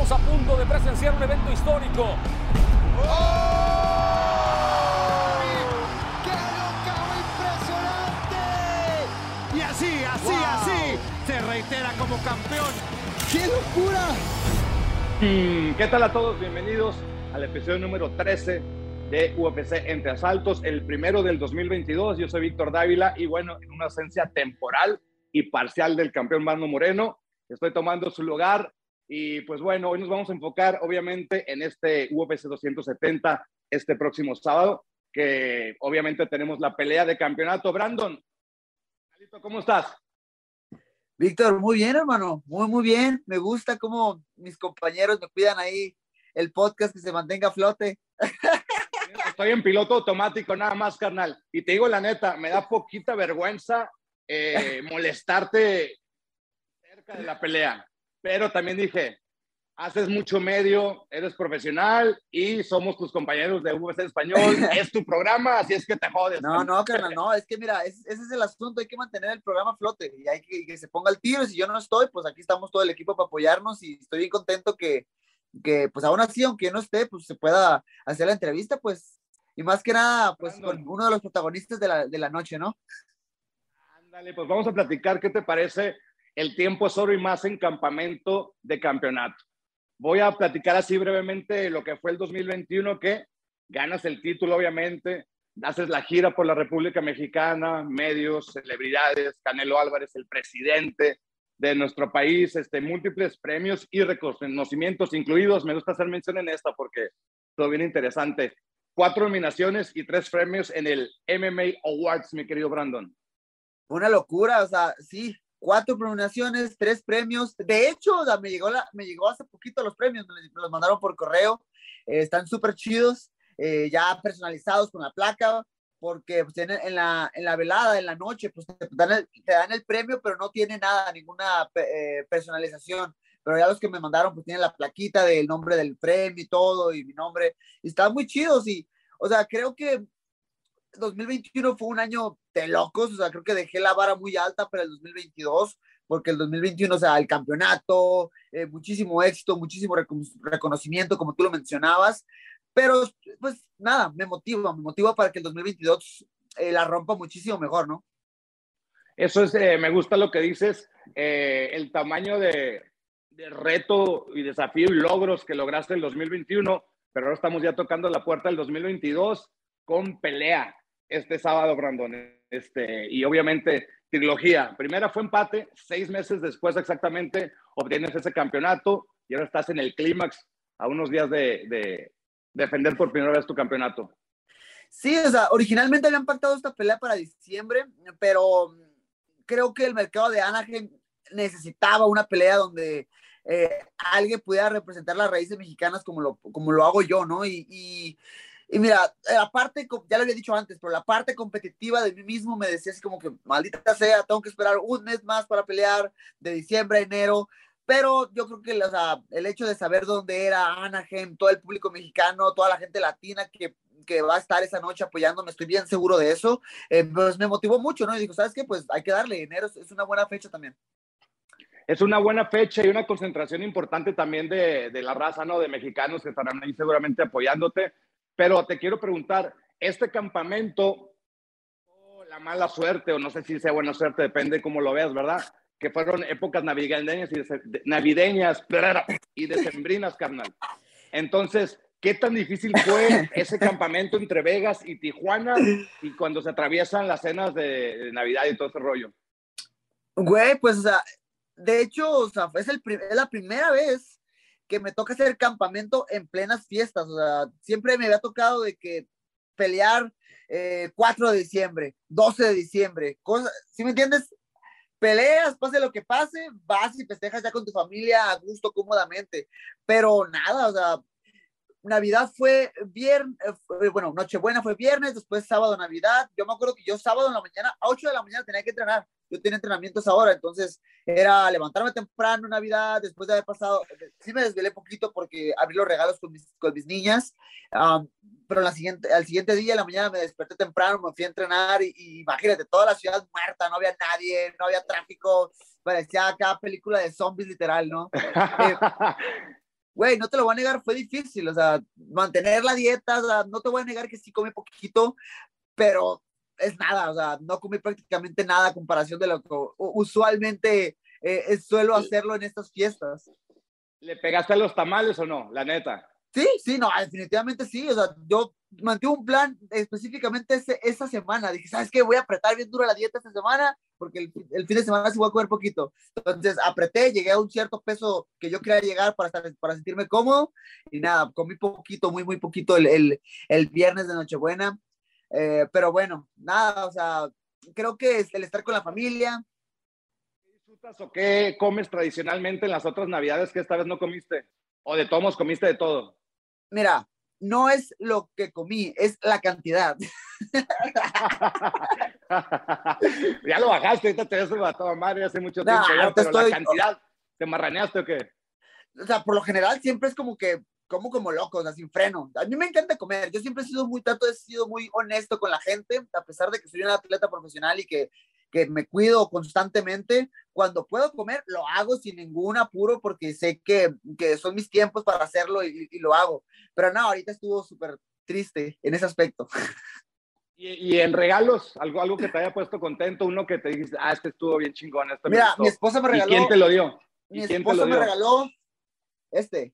Estamos a punto de presenciar un evento histórico. ¡Qué locao impresionante! Y así, así, así, se reitera como campeón. ¡Qué locura! Mm, ¿Qué tal a todos? Bienvenidos al episodio número 13 de UFC Entre Asaltos, el primero del 2022. Yo soy Víctor Dávila y bueno, en una ausencia temporal y parcial del campeón Mano Moreno, estoy tomando su lugar y pues bueno, hoy nos vamos a enfocar obviamente en este UFC 270 este próximo sábado, que obviamente tenemos la pelea de campeonato. Brandon, ¿cómo estás? Víctor, muy bien, hermano, muy, muy bien. Me gusta cómo mis compañeros me cuidan ahí el podcast que se mantenga a flote. Estoy en piloto automático, nada más, carnal. Y te digo la neta, me da poquita vergüenza eh, molestarte cerca de la pelea. Pero también dije, haces mucho medio, eres profesional y somos tus compañeros de UFC Español, es tu programa, así es que te jodes. No, no, carnal, no, es que mira, es, ese es el asunto, hay que mantener el programa a flote y hay que, que se ponga el tiro. Si yo no estoy, pues aquí estamos todo el equipo para apoyarnos y estoy bien contento que, que pues aún así, aunque yo no esté, pues se pueda hacer la entrevista, pues, y más que nada, pues con uno de los protagonistas de la, de la noche, ¿no? Ándale, pues vamos a platicar qué te parece el tiempo es oro y más en campamento de campeonato. Voy a platicar así brevemente lo que fue el 2021, que ganas el título, obviamente, haces la gira por la República Mexicana, medios, celebridades, Canelo Álvarez, el presidente de nuestro país, este, múltiples premios y reconocimientos incluidos. Me gusta hacer mención en esta porque todo bien interesante. Cuatro nominaciones y tres premios en el MMA Awards, mi querido Brandon. Una locura, o sea, sí, cuatro nominaciones, tres premios. De hecho, me, llegó la, me llegó hace poquito los premios, me los mandaron por correo. Eh, están súper chidos, eh, ya personalizados con la placa, porque pues, en, la, en la velada, en la noche, pues te dan, el, te dan el premio, pero no tiene nada, ninguna eh, personalización. Pero ya los que me mandaron, pues tienen la plaquita del nombre del premio y todo, y mi nombre. Y están muy chidos. Y, o sea, creo que 2021 fue un año de locos, o sea, creo que dejé la vara muy alta para el 2022, porque el 2021, o sea, el campeonato, eh, muchísimo éxito, muchísimo reconocimiento, como tú lo mencionabas, pero pues nada, me motiva, me motiva para que el 2022 eh, la rompa muchísimo mejor, ¿no? Eso es, eh, me gusta lo que dices, eh, el tamaño de, de reto y desafío y logros que lograste en el 2021, pero ahora estamos ya tocando la puerta del 2022 con pelea este sábado, Brandon. Este, y obviamente, trilogía. Primera fue empate, seis meses después exactamente obtienes ese campeonato y ahora estás en el clímax a unos días de, de, defender por primera vez tu campeonato. Sí, o sea, originalmente habían pactado esta pelea para diciembre, pero creo que el mercado de Anaheim necesitaba una pelea donde eh, alguien pudiera representar las raíces mexicanas como lo, como lo hago yo, ¿no? Y, y mira, la parte, ya lo había dicho antes, pero la parte competitiva de mí mismo me decía así como que, maldita sea, tengo que esperar un mes más para pelear de diciembre a enero. Pero yo creo que o sea, el hecho de saber dónde era Anaheim, todo el público mexicano, toda la gente latina que, que va a estar esa noche apoyándome, estoy bien seguro de eso, eh, pues me motivó mucho, ¿no? Y digo, ¿sabes qué? Pues hay que darle, enero es una buena fecha también. Es una buena fecha y una concentración importante también de, de la raza, ¿no? De mexicanos que estarán ahí seguramente apoyándote. Pero te quiero preguntar, este campamento, oh, la mala suerte, o no sé si sea buena suerte, depende cómo lo veas, ¿verdad? Que fueron épocas navideñas y, de, navideñas y decembrinas, carnal. Entonces, ¿qué tan difícil fue ese campamento entre Vegas y Tijuana y cuando se atraviesan las cenas de, Navidad y todo ese rollo? Güey, pues, o sea, de hecho, o sea, es, el, es la primera vez que me toca hacer campamento en plenas fiestas. O sea, siempre me había tocado de que pelear eh, 4 de diciembre, 12 de diciembre, cosas, ¿sí me entiendes? peleas, pase lo que pase, vas y festejas ya con tu familia a gusto, cómodamente. Pero nada, o sea, Navidad fue viernes, eh, bueno, Nochebuena fue viernes, después sábado, Navidad. Yo me acuerdo que yo sábado en la mañana, a 8 de la mañana tenía que entrenar. Yo tenía entrenamientos ahora, entonces era levantarme temprano Navidad, después de haber pasado, sí me desvelé poquito porque abrí los regalos con mis, con mis niñas, pero la siguiente, al siguiente día, en la mañana, me desperté temprano, me fui a entrenar y, y imagínate, toda la ciudad muerta, no había nadie, no había tráfico, parecía cada película de zombies literal, ¿no? Eh, güey, no te lo voy a negar, fue difícil, o sea, mantener la dieta, o sea, no te voy a negar que sí comí poquito, pero es nada, o sea, no comí prácticamente nada a comparación de lo que usualmente eh, suelo hacerlo en estas fiestas. ¿Le pegaste a los tamales o no? La neta. Sí, sí, no, definitivamente sí. O sea, yo mantuve un plan específicamente ese, esa semana. Dije, ¿sabes qué? Voy a apretar bien duro la dieta esta semana porque el, el, fin de semana sí voy a comer poquito. Entonces apreté, llegué a un cierto peso que yo quería llegar para, estar, para sentirme cómodo y nada, comí poquito, muy, muy poquito el, el, el viernes de Nochebuena. Eh, pero bueno, nada, o sea, creo que es el estar con la familia. ¿Qué disfrutas o qué comes tradicionalmente en las otras navidades que esta vez no comiste? ¿O de tomos comiste de todo? Mira, no es lo que comí, es la cantidad. ya lo bajaste, ahorita te ves a toda madre hace mucho tiempo, ya, pero estoy... la cantidad, ¿te marraneaste o qué? O sea, por lo general siempre es como que como como loco, o sea, sin freno. A mí me encanta comer. Yo siempre he sido muy, trato, he sido muy honesto con la gente, a pesar de que soy un atleta profesional y que, que me cuido constantemente. Cuando puedo comer, lo hago sin ningún apuro porque sé que, que son mis tiempos para hacerlo y, y lo hago. Pero no, ahorita estuvo súper triste en ese aspecto. Y, y, en regalos, algo, algo que te haya puesto contento, uno que te dijiste, ah, este estuvo bien chingón. Este Mira, mi esposa me regaló. ¿Y quién te lo dio? Mi esposa me regaló este.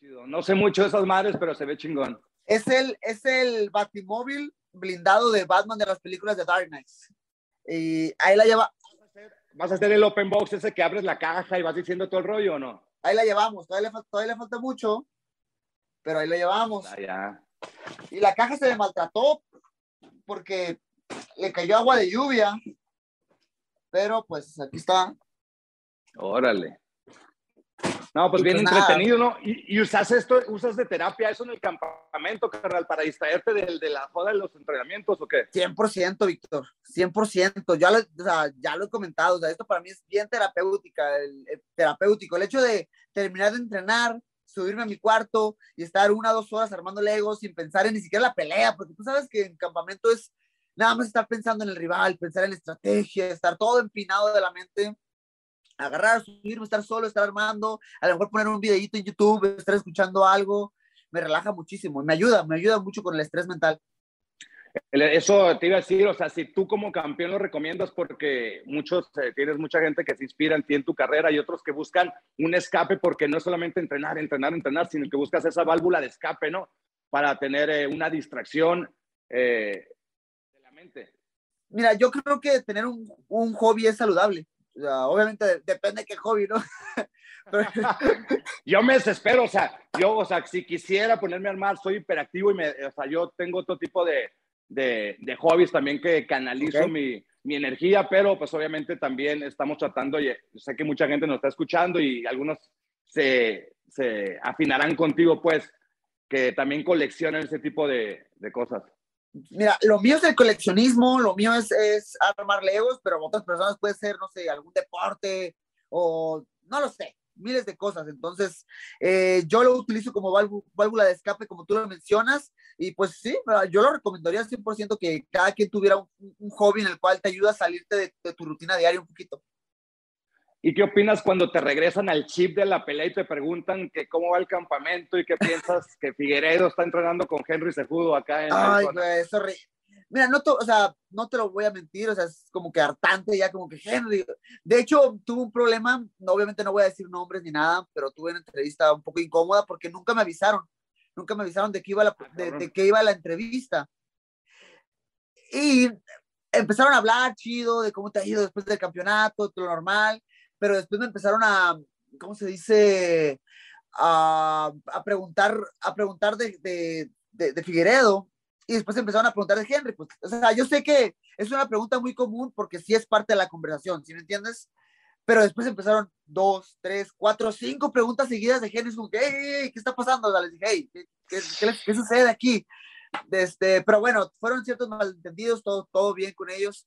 No sé mucho de esas madres, pero se ve chingón. Es el, es el batimóvil blindado de Batman de las películas de Dark Knight. Y ahí la lleva. ¿Vas a hacer el open box ese que abres la caja y vas diciendo todo el rollo o no? Ahí la llevamos, todavía le, todavía le falta mucho, pero ahí lo llevamos. Ah, ya. Y la caja se le maltrató porque le cayó agua de lluvia, pero pues aquí está. Órale. No, pues bien pues entretenido, ¿no? ¿Y, y, usas esto, usas de terapia eso en el campamento, carnal, para distraerte de, de, la joda de los entrenamientos o qué? 100%, Víctor, 100%. Ya lo, o sea, ya lo he comentado, o sea, esto para mí es bien terapéutica, el, el, terapéutico. El hecho de terminar de entrenar, subirme a mi cuarto y estar una o dos horas armando legos sin pensar en ni siquiera la pelea, porque tú sabes que en campamento es nada más estar pensando en el rival, pensar en la estrategia, estar todo empinado de la mente agarrar, subirme, estar solo, estar armando, a lo mejor poner un videito en YouTube, estar escuchando algo, me relaja muchísimo me ayuda, me ayuda mucho con el estrés mental. Eso te iba a decir, o sea, si tú como campeón lo recomiendas porque muchos, eh, tienes mucha gente que se inspira en ti en tu carrera y otros que buscan un escape porque no es solamente entrenar, entrenar, entrenar, sino que buscas esa válvula de escape, ¿no? Para tener eh, una distracción eh, de la mente. Mira, yo creo que tener un, un hobby es saludable. O sea, obviamente depende de qué hobby, ¿no? yo me desespero, o sea, yo, o sea, si quisiera ponerme a armar, soy hiperactivo y me, o sea, yo tengo otro tipo de, de, de hobbies también que canalizo okay. mi, mi, energía, pero pues obviamente también estamos tratando, y sé que mucha gente nos está escuchando y algunos se, se afinarán contigo, pues, que también coleccionan ese tipo de, de cosas. Mira, lo mío es el coleccionismo, lo mío es, es, armar legos, pero otras personas puede ser, no sé, algún deporte o no lo sé, miles de cosas. Entonces, eh, yo lo utilizo como válvula de escape, como tú lo mencionas, y pues sí, yo lo recomendaría 100% que cada quien tuviera un, un, hobby en el cual te ayuda a salirte de, de tu rutina diaria un poquito. ¿Y qué opinas cuando te regresan al chip de la pelea y te preguntan que cómo va el campamento y qué piensas que Figueredo está entrenando con Henry Sejudo acá en Ay, güey, eso Mira, no, o sea, no te lo voy a mentir, o sea, es como que hartante ya, como que Henry. De hecho, tuve un problema, obviamente no voy a decir nombres ni nada, pero tuve una entrevista un poco incómoda porque nunca me avisaron, nunca me avisaron de que iba la, de, de que iba la entrevista. Y empezaron a hablar chido de cómo te ha ido después del campeonato, todo lo normal pero después me empezaron a, ¿cómo se dice? A, a preguntar, a preguntar de, de, de, de, Figueredo y después empezaron a preguntar de Henry. Pues, o sea, yo sé que es una pregunta muy común porque sí es parte de la conversación, ¿sí me entiendes? Pero después empezaron dos, tres, cuatro, cinco preguntas seguidas de Henry. Como hey, ¿qué está pasando? O sea, les dije, hey, ¿qué, qué, qué, sucede aquí? Este, pero bueno, fueron ciertos malentendidos, todo, todo bien con ellos.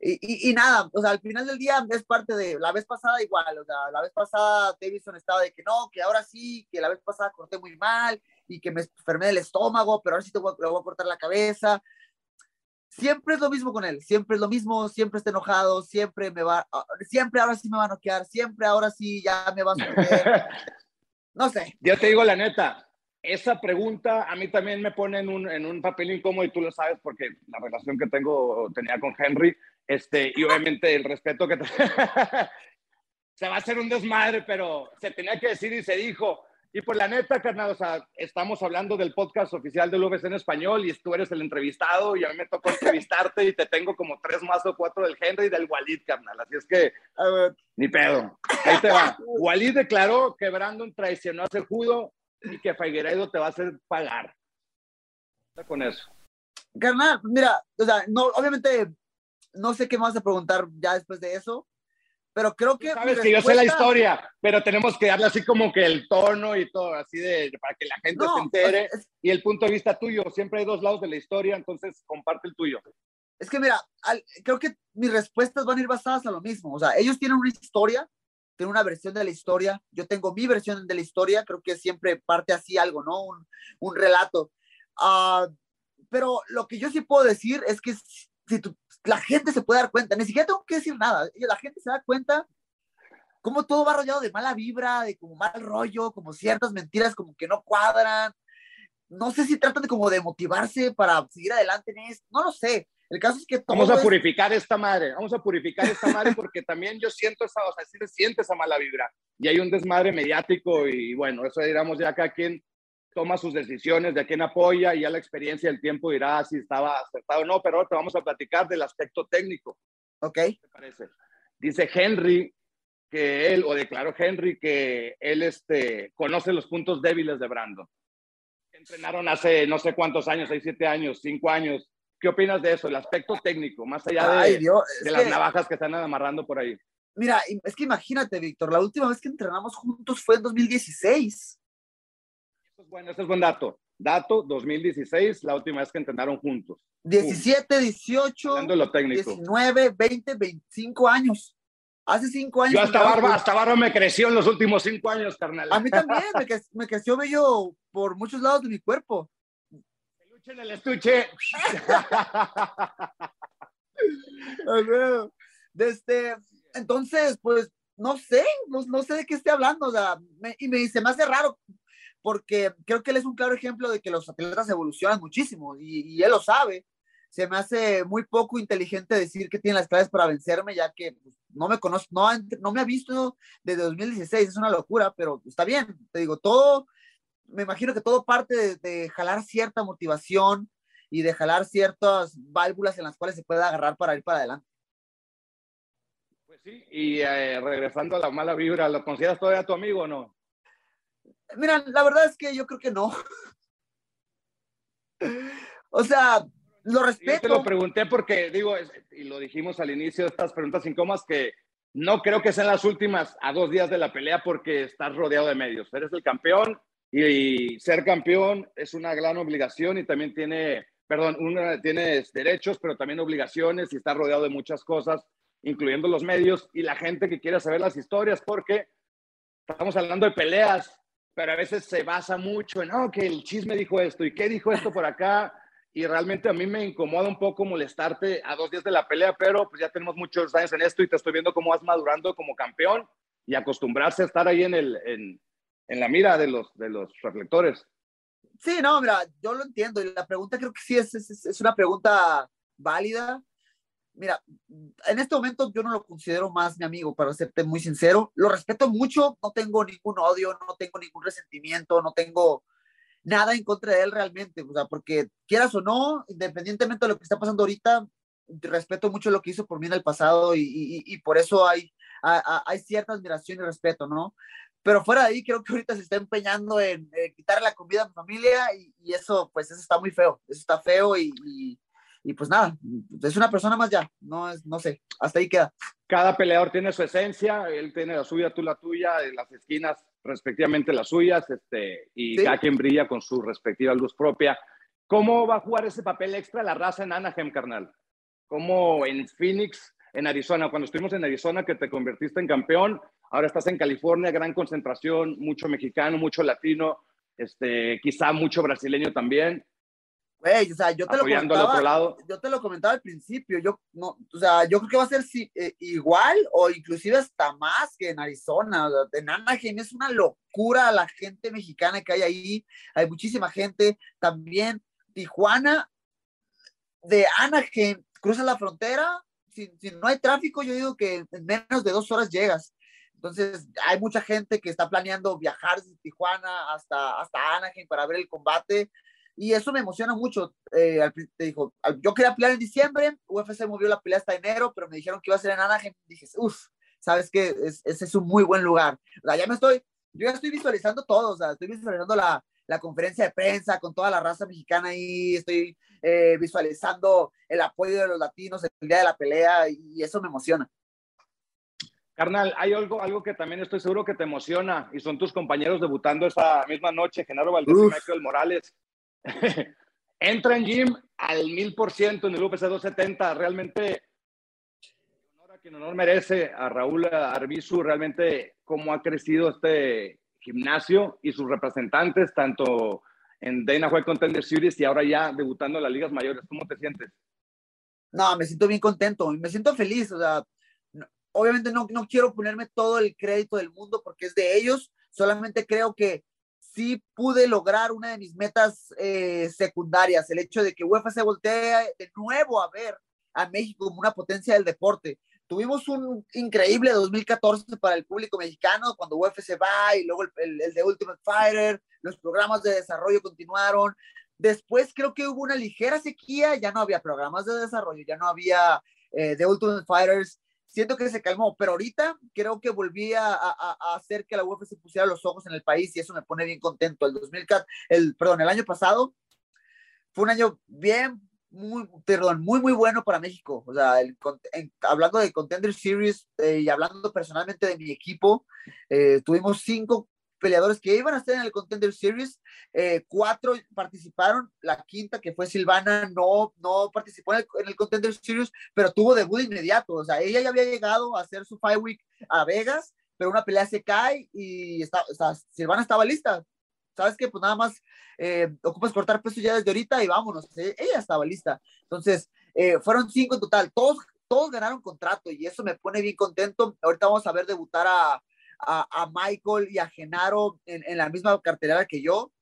Y, y, y, nada, o sea, al final del día es parte de, la vez pasada igual, o sea, la vez pasada Davidson estaba de que no, que ahora sí, que la vez pasada corté muy mal y que me enfermé del estómago, pero ahora sí te voy, le voy a cortar la cabeza. Siempre es lo mismo con él, siempre es lo mismo, siempre está enojado, siempre me va, ah, siempre ahora sí me va a noquear, siempre ahora sí ya me va a sorprender. No sé. Yo te digo la neta, esa pregunta a mí también me pone en un, en un papel incómodo y tú lo sabes porque la relación que tengo, tenía con Henry, este, y obviamente el respeto que te... se va a hacer un desmadre, pero se tenía que decir y se dijo. Y por la neta, carnal, o sea, estamos hablando del podcast oficial del UBC en español y tú eres el entrevistado y a mí me tocó entrevistarte y te tengo como tres más o cuatro del Henry y del Walid, carnal. Así es que, ni pedo. Ahí te va. Walid declaró que Brandon traicionó a Sejudo y que Figueiredo te va a hacer pagar. con eso. Carnal, mira, o sea, no, obviamente no sé qué más a preguntar ya después de eso, pero creo que... Sabes que yo sé la historia, pero tenemos que darle así como que el tono y todo, así de, para que la gente se entere y el punto de vista tuyo. Siempre hay dos lados de la historia, entonces comparte el tuyo. Es que mira, creo que mis respuestas van a ir basadas a lo mismo. O sea, ellos tienen una historia, tienen una versión de la historia, yo tengo mi versión de la historia, creo que siempre parte así algo, ¿no? Un, un relato. Uh, pero lo que yo sí puedo decir es que si tú, la gente se puede dar cuenta, ni siquiera tengo que decir nada, la gente se da cuenta cómo todo va rodeado de mala vibra, de como mal rollo, como ciertas mentiras como que no cuadran. No sé si tratan de como de motivarse para seguir adelante en esto, no lo sé. El caso es que Vamos a purificar esta madre, vamos a purificar esta madre porque también yo siento esa, o sea, sí se siente esa mala vibra. Y hay un desmadre mediático y bueno, eso digamos ya acá quien toma sus decisiones, de quién apoya y ya la experiencia el tiempo dirá si estaba acertado o no, pero ahora te vamos a platicar del aspecto técnico. Ok. ¿Qué te parece? Dice Henry que él, o declaró Henry que él este, conoce los puntos débiles de Brandon. Entrenaron hace no sé cuántos años, seis, siete años, cinco años. ¿Qué opinas de eso? El aspecto técnico, más allá de, de las navajas que están amarrando por ahí. Mira, es que imagínate, Víctor, la última vez que entrenamos juntos fue en 2016 bueno, ese es buen dato. Dato 2016, la última vez que entrenaron juntos. 17, 18, 19, 20, 25 años. Hace cinco años. Yo hasta barba, hasta barba me creció en los últimos cinco años, carnal. A mí también, me, creció bello por muchos lados de mi cuerpo. Peluche en el estuche. Desde, entonces, pues, no sé, no, sé de qué esté hablando, o sea, y me, dice, me hace raro, porque creo que él es un claro ejemplo de que los atletas evolucionan muchísimo y, él lo sabe. Se me hace muy poco inteligente decir que tiene las claves para vencerme, ya que pues, no me conozco, no, no me ha visto desde 2016, es una locura, pero está bien, te digo, todo, me imagino que todo parte de, jalar cierta motivación y de jalar ciertas válvulas en las cuales se puede agarrar para ir para adelante. Pues sí, y eh, regresando a la mala vibra, ¿lo consideras todavía tu amigo o no? Mira, la verdad es que yo creo que no. o sea, lo respeto. Yo te lo pregunté porque, digo, y lo dijimos al inicio de estas preguntas incómodas, que no creo que sean las últimas a dos días de la pelea porque estás rodeado de medios. Eres el campeón y ser campeón es una gran obligación y también tiene, perdón, una, tienes derechos, pero también obligaciones y estás rodeado de muchas cosas, incluyendo los medios y la gente que quiere saber las historias porque estamos hablando de peleas pero a veces se basa mucho en, oh, que el chisme dijo esto y qué dijo esto por acá. Y realmente a mí me incomoda un poco molestarte a dos días de la pelea, pero pues ya tenemos muchos años en esto y te estoy viendo cómo vas madurando como campeón y acostumbrarse a estar ahí en, el, en, en la mira de los, de los reflectores. Sí, no, mira, yo lo entiendo y la pregunta creo que sí es, es, es una pregunta válida mira, en este momento yo no lo considero más mi amigo, para serte muy sincero. Lo respeto mucho, no tengo ningún odio, no tengo ningún resentimiento, no tengo nada en contra de él realmente, o sea, porque quieras o no, independientemente de lo que está pasando ahorita, respeto mucho lo que hizo por mí en el pasado y, y, por eso hay, hay cierta admiración y respeto, ¿no? Pero fuera de ahí, creo que ahorita se está empeñando en, quitarle la comida a mi familia y, eso, pues, eso está muy feo. Eso está feo y, y, pues nada, es una persona más ya. No, es, no sé, hasta ahí queda. Cada peleador tiene su esencia, él tiene la suya, tú la tuya, en las esquinas respectivamente las suyas, este, y cada quien brilla con su respectiva luz propia. ¿Cómo va a jugar ese papel extra la raza en Anaheim, carnal? ¿Cómo en Phoenix, en Arizona? Cuando estuvimos en Arizona, que te convertiste en campeón, ahora estás en California, gran concentración, mucho mexicano, mucho latino, este, quizá mucho brasileño también. Güey, o sea, yo te lo comentaba, yo te lo comentaba al principio, yo no, o sea, yo creo que va a ser eh, igual o inclusive hasta más que en Arizona, en Anaheim es una locura la gente mexicana que hay ahí, hay muchísima gente, también Tijuana, de Anaheim, cruzas la frontera, si, si no hay tráfico, yo digo que en menos de dos horas llegas, entonces, hay mucha gente que está planeando viajar de Tijuana hasta, hasta Anaheim para ver el combate. Y eso me emociona mucho. Eh, te dijo, yo quería pelear en diciembre, UFC movió la pelea hasta enero, pero me dijeron que iba a ser en Anaheim. Dije, uff, sabes que ese es un muy buen lugar. O sea, ya me estoy, yo ya estoy visualizando todo, o sea, estoy visualizando la, la conferencia de prensa con toda la raza mexicana ahí, estoy eh, visualizando el apoyo de los latinos el día de la pelea y eso me emociona. Carnal, hay algo, algo que también estoy seguro que te emociona y son tus compañeros debutando esa misma noche, Genaro Valdés y Michael Morales. Entra en gym al mil por ciento en el UPC 270. Realmente, honor quien honor merece, a Raúl Arbizu, realmente cómo ha crecido este gimnasio y sus representantes, tanto en Dana White Contender Series y ahora ya debutando en las ligas mayores. ¿Cómo te sientes? No, me siento bien contento, me siento feliz. O sea, obviamente no, no quiero ponerme todo el crédito del mundo porque es de ellos, solamente creo que sí pude lograr una de mis metas eh, secundarias, el hecho de que UFC voltee de nuevo a ver a México como una potencia del deporte. Tuvimos un increíble 2014 para el público mexicano cuando UFC va y luego el, el, de Ultimate Fighter, los programas de desarrollo continuaron. Después creo que hubo una ligera sequía, ya no había programas de desarrollo, ya no había eh, Ultimate Fighters siento que se calmó, pero ahorita creo que volví a, hacer que la UFC pusiera los ojos en el país y eso me pone bien contento. El 2004, el, perdón, el año pasado fue un año bien, muy, perdón, muy, muy bueno para México. O sea, hablando de Contender Series eh, y hablando personalmente de mi equipo, eh, tuvimos cinco peleadores que iban a estar en el Contender Series, eh, cuatro participaron, la quinta que fue Silvana no, no participó en el, Contender Series, pero tuvo debut inmediato, o sea, ella ya había llegado a hacer su Fight Week a Vegas, pero una pelea se cae y está, Silvana estaba lista. ¿Sabes qué? Pues nada más eh, ocupas cortar peso ya desde ahorita y vámonos. Eh, ella estaba lista. Entonces, fueron cinco en total. Todos, todos ganaron contrato y eso me pone bien contento. Ahorita vamos a ver debutar a, a, Michael y a Genaro en, la misma cartelera que yo.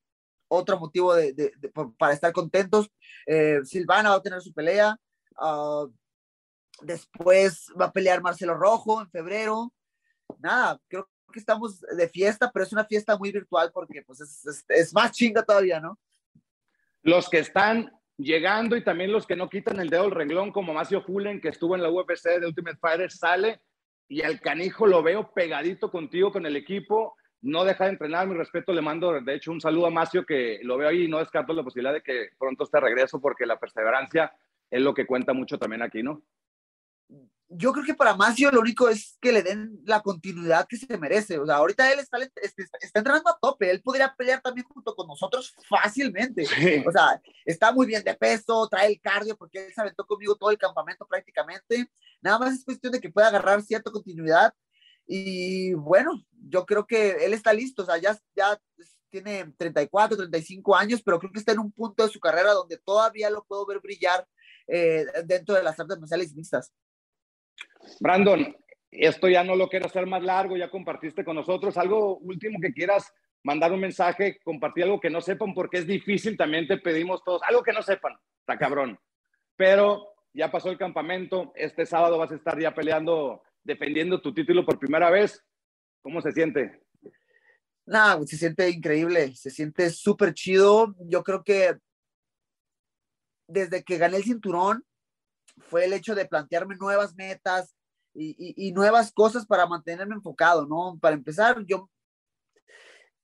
Otro motivo de, para estar contentos. Eh, Silvana va a tener su pelea. Ah, después va a pelear Marcelo Rojo en febrero. Nada, creo que estamos de fiesta, pero es una fiesta muy virtual porque pues es, es, más chinga todavía, ¿no? Los que están llegando y también los que no quitan el dedo del renglón, como Macio Fulen, que estuvo en la UFC de Ultimate Fighter, sale y al canijo lo veo pegadito contigo con el equipo. No deja de entrenar, mi respeto, le mando de hecho un saludo a Macio que lo veo ahí y no descarto la posibilidad de que pronto esté regreso porque la perseverancia es lo que cuenta mucho también aquí, ¿no? Yo creo que para Macio lo único es que le den la continuidad que se merece. O sea, ahorita él está, está, entrenando a tope. Él podría pelear también junto con nosotros fácilmente. O sea, está muy bien de peso, trae el cardio porque él se aventó conmigo todo el campamento prácticamente. Nada más es cuestión de que pueda agarrar cierta continuidad. Y bueno, yo creo que él está listo. O sea, ya, ya tiene 34, 35 años, pero creo que está en un punto de su carrera donde todavía lo puedo ver brillar eh, dentro de las artes marciales mixtas. Brandon, esto ya no lo quiero hacer más largo, ya compartiste con nosotros. Algo último que quieras mandar un mensaje, compartir algo que no sepan, porque es difícil, también te pedimos todos, algo que no sepan, está cabrón. Pero ya pasó el campamento, este sábado vas a estar ya peleando, defendiendo tu título por primera vez. ¿Cómo se siente? Nada, se siente increíble, se siente súper chido. Yo creo que desde que gané el cinturón, fue el hecho de plantearme nuevas metas, y, nuevas cosas para mantenerme enfocado, ¿no? Para empezar, yo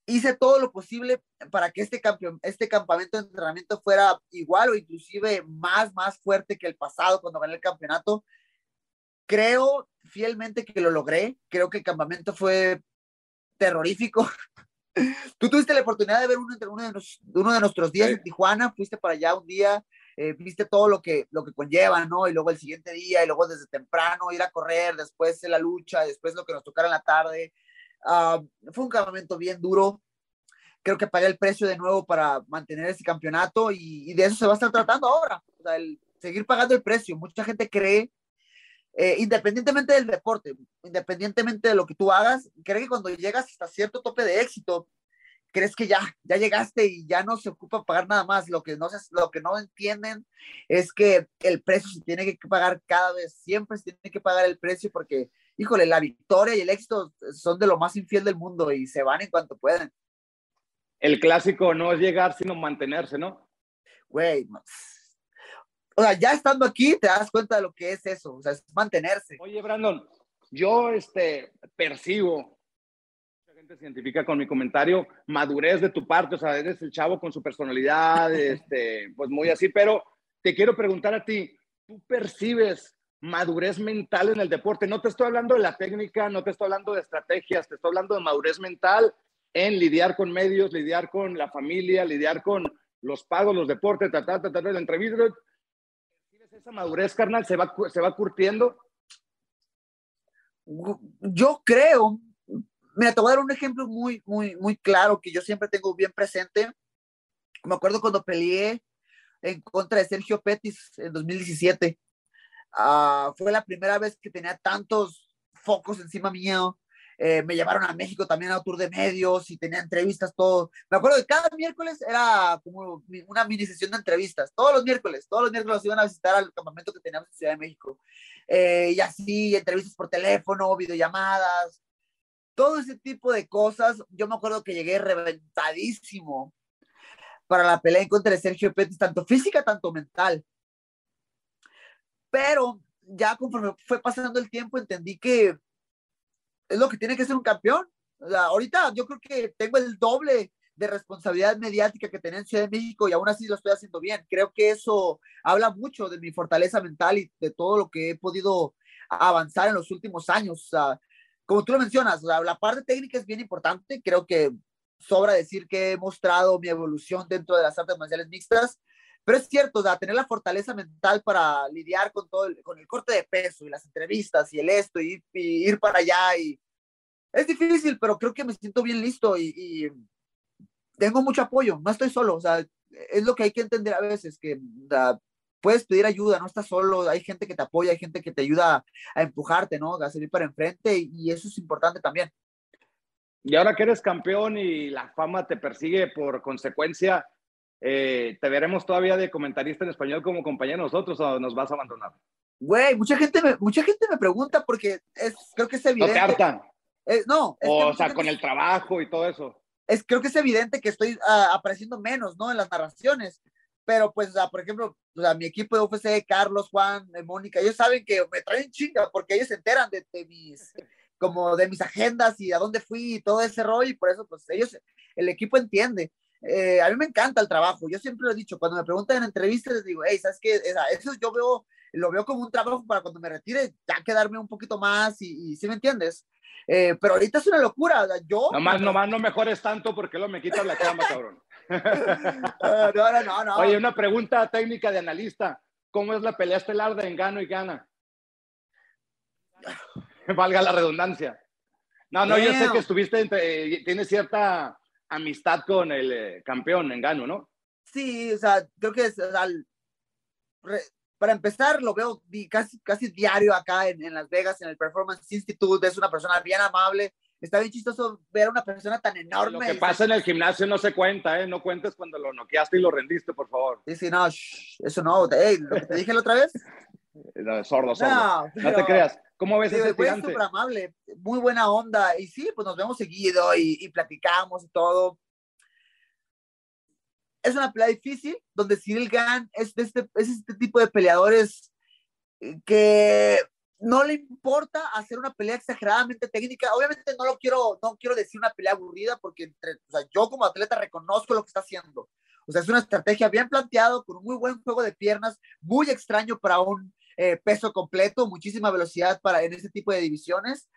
hice todo lo posible para que este, este campamento de entrenamiento fuera igual o inclusive más, más fuerte que el pasado cuando gané el campeonato. Creo fielmente que lo logré. Creo que el campamento fue terrorífico. Tú tuviste la oportunidad de ver uno, uno, de, uno de nuestros días en Tijuana, fuiste para allá un día, eh, viste todo lo que, lo que conlleva, ¿no? Y luego el siguiente día, y luego desde temprano ir a correr, después la lucha, después lo que nos tocara en la tarde. Ah, fue un campamento bien duro. Creo que pagué el precio de nuevo para mantener ese campeonato y, de eso se va a estar tratando ahora. Seguir pagando el precio. Mucha gente cree, eh, independientemente del deporte, independientemente de lo que tú hagas, cree que cuando llegas hasta cierto tope de éxito, crees que ya, ya llegaste y ya no se ocupa pagar nada más. Lo que no, lo que no entienden es que el precio se tiene que pagar cada vez, siempre se tiene que pagar el precio porque híjole, la victoria y el éxito son de lo más infiel del mundo y se van en cuanto pueden. El clásico no es llegar, sino mantenerse, ¿no? Güey, o sea, ya estando aquí te das cuenta de lo que es eso, o sea, es mantenerse. Oye, Brandon, yo este, percibo, gente se identifica con mi comentario, madurez de tu parte, o sea, eres el chavo con su personalidad, este, pues muy así, pero te quiero preguntar a ti, ¿tú percibes madurez mental en el deporte. No te estoy hablando de la técnica, no te estoy hablando de estrategias, te estoy hablando de madurez mental en lidiar con medios, lidiar con la familia, lidiar con los pagos, los deportes, ta, ta, ta, ta, la entrevista. Esa madurez, carnal, se va, se va curtiendo. Yo creo, mira, te voy a dar un ejemplo muy, muy, muy claro que yo siempre tengo bien presente. Me acuerdo cuando peleé en contra de Sergio Petis en 2017 Ah, fue la primera vez que tenía tantos focos encima mío. Eh, me llevaron a México también a un tour de medios y tenía entrevistas, todo. Me acuerdo que cada miércoles era como una mini sesión de entrevistas, todos los miércoles, todos los miércoles iban a visitar al campamento que teníamos en Ciudad de México. Eh, y así, entrevistas por teléfono, videollamadas, todo ese tipo de cosas. Yo me acuerdo que llegué reventadísimo para la pelea en contra de Sergio Pettis, tanto física, tanto mental. Pero ya conforme fue pasando el tiempo, entendí que es lo que tiene que ser un campeón. ahorita yo creo que tengo el doble de responsabilidad mediática que tenía en Ciudad de México y aún así lo estoy haciendo bien. Creo que eso habla mucho de mi fortaleza mental y de todo lo que he podido avanzar en los últimos años. Como tú lo mencionas, la parte técnica es bien importante. Creo que sobra decir que he mostrado mi evolución dentro de las artes marciales mixtas, pero es cierto, o sea, tener la fortaleza mental para lidiar con todo, el, con el corte de peso y las entrevistas y el esto y, ir para allá y es difícil, pero creo que me siento bien listo y, tengo mucho apoyo, no estoy solo, o sea, es lo que hay que entender a veces, que puedes pedir ayuda, no estás solo, hay gente que te apoya, hay gente que te ayuda a empujarte, ¿no? A salir para enfrente y eso es importante también. Y ahora que eres campeón y la fama te persigue por consecuencia, eh, ¿te veremos todavía de comentarista en español como compañero nosotros o nos vas a abandonar? Güey, mucha gente me, mucha gente me pregunta porque es, creo que es evidente. ¿No te hartan? Eh, no. o, sea, con el trabajo y todo eso. Es, creo que es evidente que estoy ah, apareciendo menos, ¿no? En las narraciones. Pero, pues, por ejemplo, o mi equipo de UFC, Carlos, Juan, eh, Mónica, ellos saben que me traen chinga porque ellos se enteran de, de, mis, como de mis agendas y a dónde fui y todo ese rollo y por eso, pues, ellos, el equipo entiende. Eh, a mí me encanta el trabajo. Yo siempre lo he dicho, cuando me preguntan en entrevistas, les digo, hey, ¿sabes qué? Eso yo veo, lo veo como un trabajo para cuando me retire, ya quedarme un poquito más y, si me entiendes? Eh, pero ahorita es una locura. Yo. Nomás, nomás no mejores tanto porque luego me quitas la cama, cabrón. no, no, no, no. Oye, una pregunta técnica de analista. ¿Cómo es la pelea estelar de Engano y Gana? Valga la redundancia. No, no, yo sé que estuviste, entre, tienes cierta amistad con el eh, campeón en Gano, ¿no? Sí, o sea, creo que es, para empezar, lo veo casi, casi diario acá en, Las Vegas, en el Performance Institute. Es una persona bien amable. Está bien chistoso ver a una persona tan enorme. Lo que pasa en el gimnasio no se cuenta, ¿eh? No cuentes cuando lo noqueaste y lo rendiste, por favor. Sí, sí, no, eso no. Hey, lo que te dije la otra vez. No, sordo, sordo. No, no te creas. ¿Cómo ves ese gigante? súper amable, muy buena onda. Y sí, pues nos vemos seguido y, platicamos y todo. Es una pelea difícil, donde Cyril Gann es, este, es este tipo de peleadores que no le importa hacer una pelea exageradamente técnica. Obviamente no lo quiero, no quiero decir una pelea aburrida porque entre, o sea, yo como atleta reconozco lo que está haciendo. O sea, es una estrategia bien planteado, con un muy buen juego de piernas, muy extraño para un eh, peso completo, muchísima velocidad para en ese tipo de divisiones,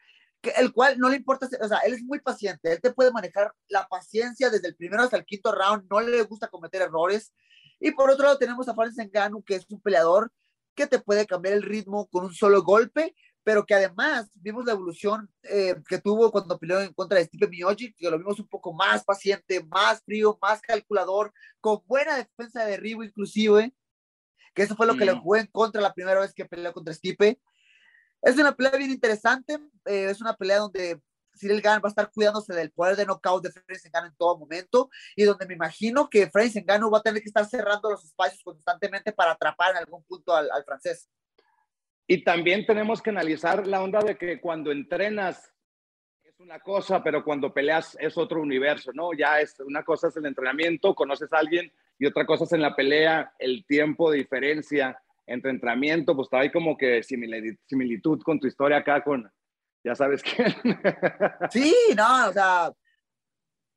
que, el cual no le importa, o sea, él es muy paciente, él te puede manejar la paciencia desde el primero hasta el quinto round, no le gusta cometer errores. Y por otro lado tenemos a Francis Ngannou, que es un peleador que te puede cambiar el ritmo con un solo golpe, pero que además vimos la evolución eh, que tuvo cuando peleó en contra de Steve Miocic, que lo vimos un poco más paciente, más frío, más calculador, con buena defensa de derribo inclusive, que eso fue lo que le jugó en contra la primera vez que peleó contra Stipe. Es una pelea bien interesante, eh, es una pelea donde Cyril Gann va a estar cuidándose del poder de knockout de Francis Ngannou en todo momento y donde me imagino que Francis Ngannou va a tener que estar cerrando los espacios constantemente para atrapar en algún punto al, al francés. Y también tenemos que analizar la onda de que cuando entrenas es una cosa, pero cuando peleas es otro universo, ¿no? Ya es una cosa es el entrenamiento, conoces a alguien y otra cosa es en la pelea, el tiempo de diferencia entre entrenamiento, pues está ahí como que similitud con tu historia acá con, ya sabes quién. Sí, no, o sea,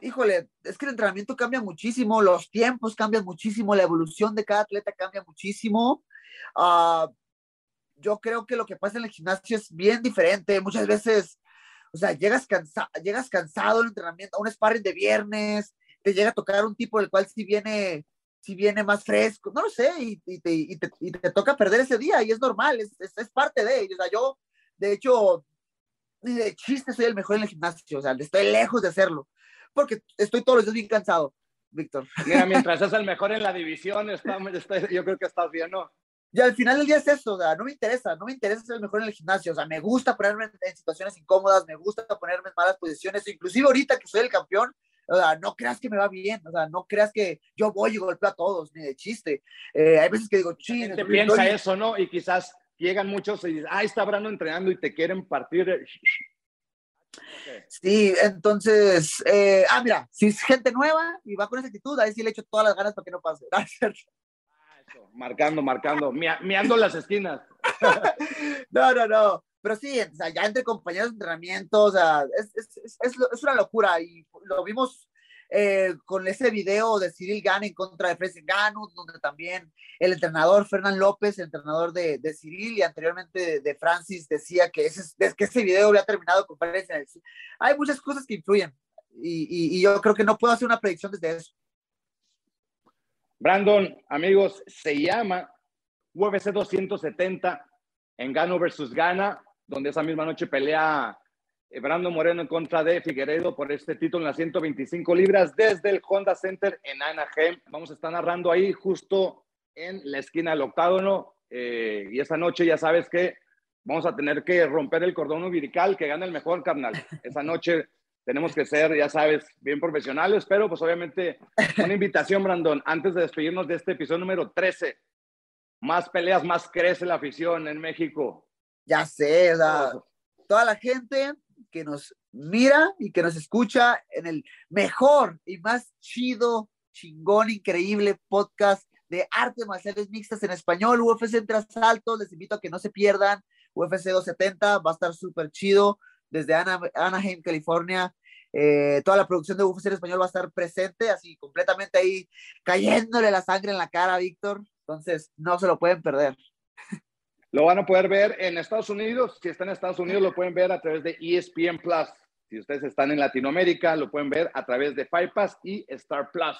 híjole, es que el entrenamiento cambia muchísimo, los tiempos cambian muchísimo, la evolución de cada atleta cambia muchísimo. Uh, yo creo que lo que pasa en el gimnasio es bien diferente. Muchas veces, o sea, llegas, cansa llegas cansado el entrenamiento, a un sparring de viernes, te llega a tocar un tipo del cual si viene, si viene más fresco, no lo sé, y, te, toca perder ese día, y es normal, es, es parte de ello. O sea, yo, de hecho, ni de chiste soy el mejor en el gimnasio, o sea, estoy lejos de hacerlo, porque estoy todos los días bien cansado, Víctor. Mira, mientras seas el mejor en la división, está, está, yo creo que estás bien, ¿no? Y al final del día es eso, o sea, no me interesa, no me interesa ser el mejor en el gimnasio, o sea, me gusta ponerme en, situaciones incómodas, me gusta ponerme en malas posiciones, inclusive ahorita que soy el campeón, o sea, no creas que me va bien, o sea, no creas que yo voy y golpeo a todos, ni de chiste. Eh, hay veces que digo, ching. Te piensa eso, ¿no? Y quizás llegan muchos y dicen, ah, está Brando entrenando y te quieren partir. Sí, entonces, eh, ah, mira, si es gente nueva y va con esa actitud, ahí sí le echo todas las ganas para que no pase. ¿no? marcando, marcando, meando las esquinas. no, no, no. Pero sí, o sea, ya entre compañeros de entrenamiento, o sea, es, es, es, es una locura. Y lo vimos eh, con ese video de Cyril Gann en contra de Francis Ngannou, donde también el entrenador Fernán López, el entrenador de, de Cyril y anteriormente de, Francis, decía que ese, que ese video había terminado con Francis. Hay muchas cosas que influyen y, y, y yo creo que no puedo hacer una predicción desde eso. Brandon, amigos, se llama UFC 270 en Gano versus Gana, donde esa misma noche pelea Brandon Moreno en contra de Figueredo por este título en las 125 libras desde el Honda Center en Anaheim. Vamos a estar narrando ahí justo en la esquina del octágono. Eh, y esa noche ya sabes que vamos a tener que romper el cordón umbilical que gana el mejor carnal. Esa noche tenemos que ser, ya sabes, bien profesionales, pero pues obviamente una invitación, Brandon, antes de despedirnos de este episodio número 13. Más peleas, más crece la afición en México. Ya sé, o sea, toda la gente que nos mira y que nos escucha en el mejor y más chido, chingón, increíble podcast de artes marciales mixtas en español, UFC entre asaltos, les invito a que no se pierdan, UFC 270, va a estar súper chido, desde Anaheim, California, eh, toda la producción de UFC en español va a estar presente, así completamente ahí cayéndole la sangre en la cara, Víctor, entonces no se lo pueden perder. Lo van a poder ver en Estados Unidos. Si están en Estados Unidos, lo pueden ver a través de ESPN Plus. Si ustedes están en Latinoamérica, lo pueden ver a través de Five Pass y Star Plus.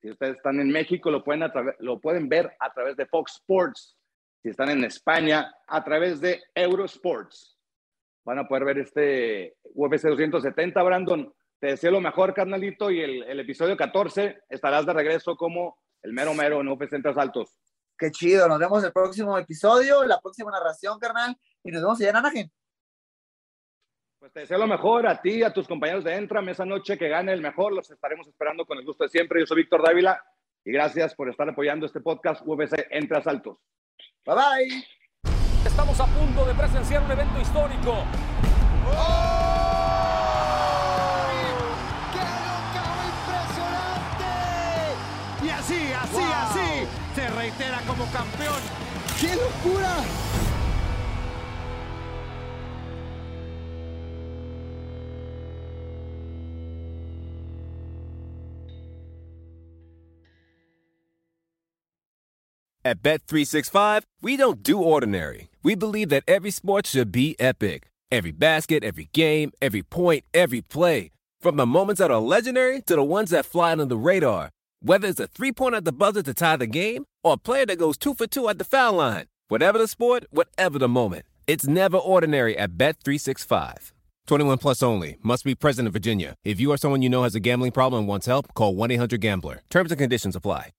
Si ustedes están en México, lo pueden, lo pueden ver a través de Fox Sports. Si están en España, a través de Eurosports. Van a poder ver este UFC 270, Brandon. Te deseo lo mejor, carnalito, y el, episodio 14 estarás de regreso como el mero mero en UFC Altos. Qué chido, nos vemos el próximo episodio, la próxima narración, carnal, y nos vemos allá en Anaheim. Pues te deseo lo mejor a ti, a tus compañeros de Entram, esa noche que gane el mejor, los estaremos esperando con el gusto de siempre. Yo soy Víctor Dávila y gracias por estar apoyando este podcast UFC Entre Asaltos. Bye bye. Estamos a punto de presenciar un evento histórico. ¡Oh! como campeón. ¡Qué locura! At Bet365, we don't do ordinary. We believe that every sport should be epic. Every basket, every game, every point, every play. From the moments that are legendary to the ones that fly under the radar. Whether it's a three pointer at the buzzer to tie the game or a player that goes two for two at the foul line. Whatever the sport, whatever the moment. It's never ordinary at Bet365. 21 plus only. Must be present in Virginia. If you or someone you know has a gambling problem and wants help, call 1 800 Gambler. Terms and conditions apply.